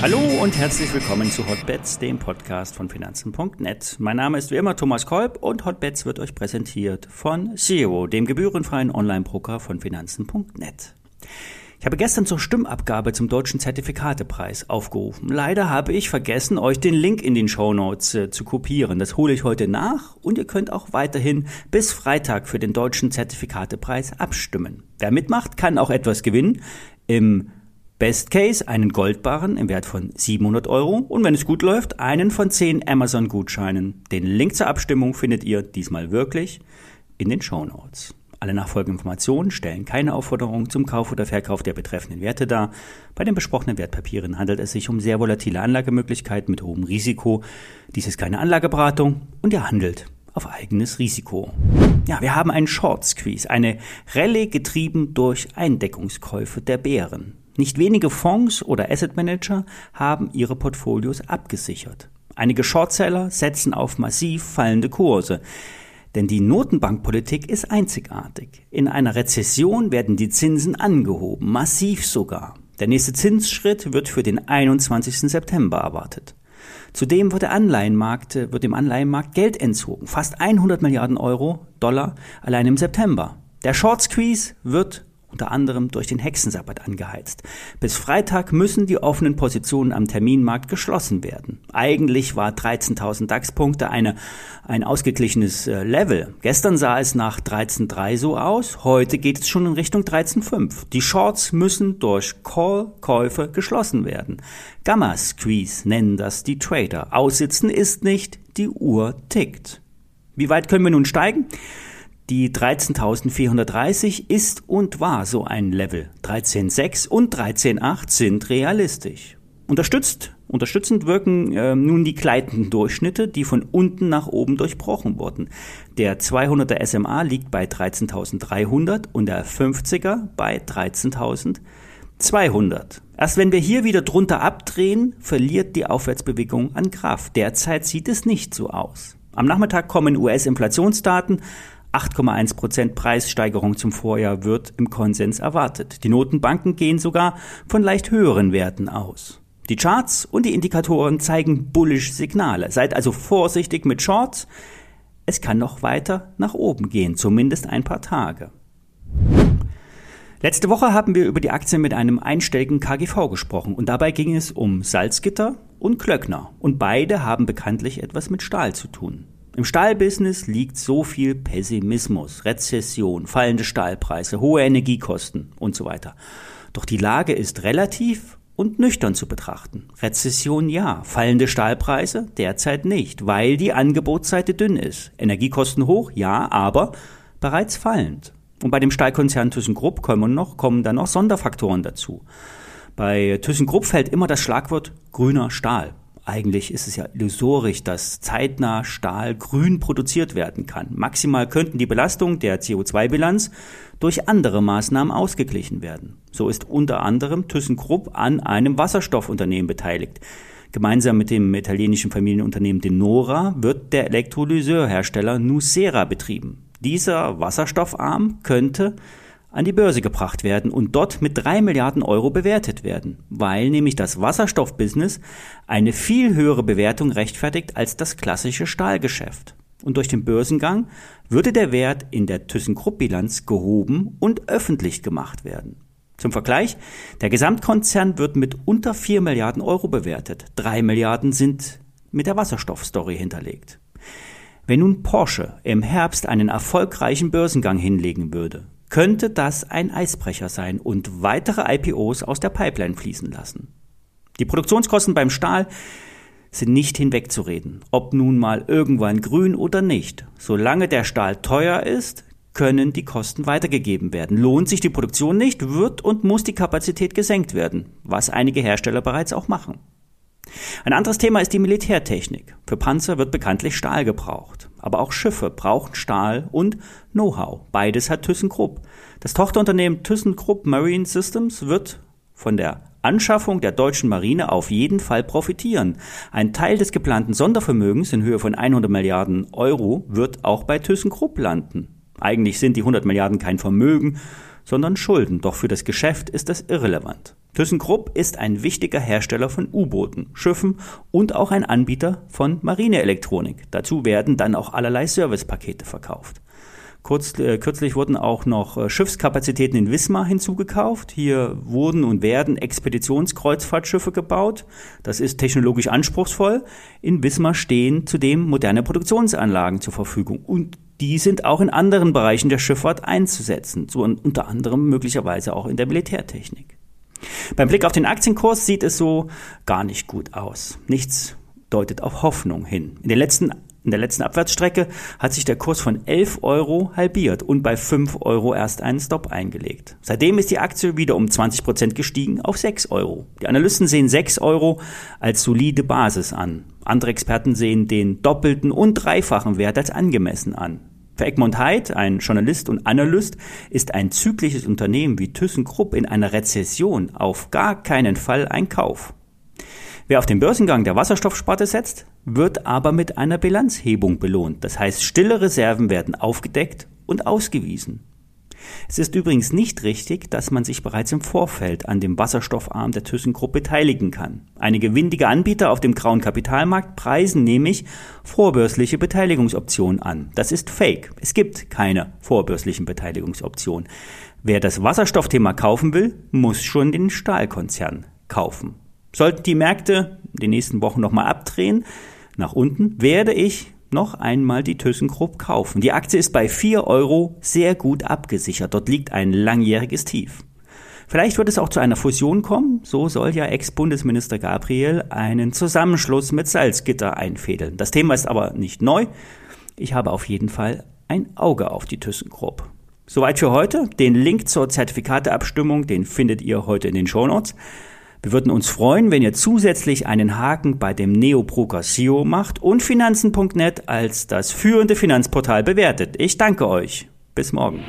Hallo und herzlich willkommen zu Hotbets, dem Podcast von Finanzen.net. Mein Name ist wie immer Thomas Kolb und Hotbets wird euch präsentiert von Zero, dem gebührenfreien Online-Broker von Finanzen.net. Ich habe gestern zur Stimmabgabe zum deutschen Zertifikatepreis aufgerufen. Leider habe ich vergessen, euch den Link in den Show Notes äh, zu kopieren. Das hole ich heute nach und ihr könnt auch weiterhin bis Freitag für den deutschen Zertifikatepreis abstimmen. Wer mitmacht, kann auch etwas gewinnen. Im Best Case einen Goldbarren im Wert von 700 Euro und wenn es gut läuft, einen von 10 Amazon-Gutscheinen. Den Link zur Abstimmung findet ihr diesmal wirklich in den Show Notes. Alle nachfolgenden Informationen stellen keine Aufforderung zum Kauf oder Verkauf der betreffenden Werte dar. Bei den besprochenen Wertpapieren handelt es sich um sehr volatile Anlagemöglichkeiten mit hohem Risiko. Dies ist keine Anlageberatung und ihr handelt auf eigenes Risiko. Ja, wir haben einen Short Squeeze, eine Rallye getrieben durch Eindeckungskäufe der Bären. Nicht wenige Fonds oder Asset Manager haben ihre Portfolios abgesichert. Einige Shortseller setzen auf massiv fallende Kurse. Denn die Notenbankpolitik ist einzigartig. In einer Rezession werden die Zinsen angehoben, massiv sogar. Der nächste Zinsschritt wird für den 21. September erwartet. Zudem wird, der Anleihenmarkt, wird dem Anleihenmarkt Geld entzogen, fast 100 Milliarden Euro, Dollar allein im September. Der Short Squeeze wird unter anderem durch den Hexensabbat angeheizt. Bis Freitag müssen die offenen Positionen am Terminmarkt geschlossen werden. Eigentlich war 13.000 DAX-Punkte eine, ein ausgeglichenes äh, Level. Gestern sah es nach 13.3 so aus, heute geht es schon in Richtung 13.5. Die Shorts müssen durch Call-Käufe geschlossen werden. Gamma-Squeeze nennen das die Trader. Aussitzen ist nicht, die Uhr tickt. Wie weit können wir nun steigen? Die 13.430 ist und war so ein Level. 13.6 und 13.8 sind realistisch. Unterstützt, unterstützend wirken äh, nun die gleitenden Durchschnitte, die von unten nach oben durchbrochen wurden. Der 200er SMA liegt bei 13.300 und der 50er bei 13.200. Erst wenn wir hier wieder drunter abdrehen, verliert die Aufwärtsbewegung an Kraft. Derzeit sieht es nicht so aus. Am Nachmittag kommen US-Inflationsdaten, 8,1 Prozent Preissteigerung zum Vorjahr wird im Konsens erwartet. Die Notenbanken gehen sogar von leicht höheren Werten aus. Die Charts und die Indikatoren zeigen bullish Signale. Seid also vorsichtig mit Shorts. Es kann noch weiter nach oben gehen, zumindest ein paar Tage. Letzte Woche haben wir über die Aktien mit einem einstelligen KGV gesprochen und dabei ging es um Salzgitter und Klöckner und beide haben bekanntlich etwas mit Stahl zu tun. Im Stahlbusiness liegt so viel Pessimismus, Rezession, fallende Stahlpreise, hohe Energiekosten und so weiter. Doch die Lage ist relativ und nüchtern zu betrachten. Rezession ja, fallende Stahlpreise derzeit nicht, weil die Angebotsseite dünn ist. Energiekosten hoch, ja, aber bereits fallend. Und bei dem Stahlkonzern ThyssenKrupp kommen noch, kommen dann noch Sonderfaktoren dazu. Bei ThyssenKrupp fällt immer das Schlagwort grüner Stahl. Eigentlich ist es ja illusorisch, dass zeitnah Stahl grün produziert werden kann. Maximal könnten die Belastungen der CO2-Bilanz durch andere Maßnahmen ausgeglichen werden. So ist unter anderem ThyssenKrupp an einem Wasserstoffunternehmen beteiligt. Gemeinsam mit dem italienischen Familienunternehmen Denora wird der Elektrolyseurhersteller Nucera betrieben. Dieser Wasserstoffarm könnte an die Börse gebracht werden und dort mit drei Milliarden Euro bewertet werden, weil nämlich das Wasserstoffbusiness eine viel höhere Bewertung rechtfertigt als das klassische Stahlgeschäft. Und durch den Börsengang würde der Wert in der ThyssenKrupp-Bilanz gehoben und öffentlich gemacht werden. Zum Vergleich, der Gesamtkonzern wird mit unter vier Milliarden Euro bewertet. Drei Milliarden sind mit der Wasserstoffstory hinterlegt. Wenn nun Porsche im Herbst einen erfolgreichen Börsengang hinlegen würde, könnte das ein Eisbrecher sein und weitere IPOs aus der Pipeline fließen lassen. Die Produktionskosten beim Stahl sind nicht hinwegzureden, ob nun mal irgendwann grün oder nicht. Solange der Stahl teuer ist, können die Kosten weitergegeben werden. Lohnt sich die Produktion nicht, wird und muss die Kapazität gesenkt werden, was einige Hersteller bereits auch machen. Ein anderes Thema ist die Militärtechnik. Für Panzer wird bekanntlich Stahl gebraucht. Aber auch Schiffe brauchen Stahl und Know-how. Beides hat ThyssenKrupp. Das Tochterunternehmen ThyssenKrupp Marine Systems wird von der Anschaffung der deutschen Marine auf jeden Fall profitieren. Ein Teil des geplanten Sondervermögens in Höhe von 100 Milliarden Euro wird auch bei ThyssenKrupp landen. Eigentlich sind die 100 Milliarden kein Vermögen, sondern Schulden, doch für das Geschäft ist das irrelevant. ThyssenKrupp ist ein wichtiger Hersteller von U-Booten, Schiffen und auch ein Anbieter von Marineelektronik. Dazu werden dann auch allerlei Servicepakete verkauft. Kurz, äh, kürzlich wurden auch noch äh, Schiffskapazitäten in Wismar hinzugekauft. Hier wurden und werden Expeditionskreuzfahrtschiffe gebaut. Das ist technologisch anspruchsvoll. In Wismar stehen zudem moderne Produktionsanlagen zur Verfügung und die sind auch in anderen Bereichen der Schifffahrt einzusetzen, so unter anderem möglicherweise auch in der Militärtechnik. Beim Blick auf den Aktienkurs sieht es so gar nicht gut aus. Nichts deutet auf Hoffnung hin. In den letzten in der letzten Abwärtsstrecke hat sich der Kurs von 11 Euro halbiert und bei 5 Euro erst einen Stop eingelegt. Seitdem ist die Aktie wieder um 20 Prozent gestiegen auf 6 Euro. Die Analysten sehen 6 Euro als solide Basis an. Andere Experten sehen den doppelten und dreifachen Wert als angemessen an. Für Egmont Heid, ein Journalist und Analyst, ist ein zyklisches Unternehmen wie ThyssenKrupp in einer Rezession auf gar keinen Fall ein Kauf. Wer auf den Börsengang der Wasserstoffsparte setzt, wird aber mit einer Bilanzhebung belohnt. Das heißt, stille Reserven werden aufgedeckt und ausgewiesen. Es ist übrigens nicht richtig, dass man sich bereits im Vorfeld an dem Wasserstoffarm der ThyssenKrupp beteiligen kann. Einige windige Anbieter auf dem grauen Kapitalmarkt preisen nämlich vorbörsliche Beteiligungsoptionen an. Das ist Fake. Es gibt keine vorbörslichen Beteiligungsoptionen. Wer das Wasserstoffthema kaufen will, muss schon den Stahlkonzern kaufen. Sollten die Märkte in den nächsten Wochen nochmal abdrehen, nach unten, werde ich noch einmal die ThyssenKrupp kaufen. Die Aktie ist bei 4 Euro sehr gut abgesichert. Dort liegt ein langjähriges Tief. Vielleicht wird es auch zu einer Fusion kommen. So soll ja Ex-Bundesminister Gabriel einen Zusammenschluss mit Salzgitter einfädeln. Das Thema ist aber nicht neu. Ich habe auf jeden Fall ein Auge auf die ThyssenKrupp. Soweit für heute. Den Link zur Zertifikateabstimmung, den findet ihr heute in den Shownotes. Wir würden uns freuen, wenn ihr zusätzlich einen Haken bei dem Neobroker SEO macht und Finanzen.net als das führende Finanzportal bewertet. Ich danke euch. Bis morgen.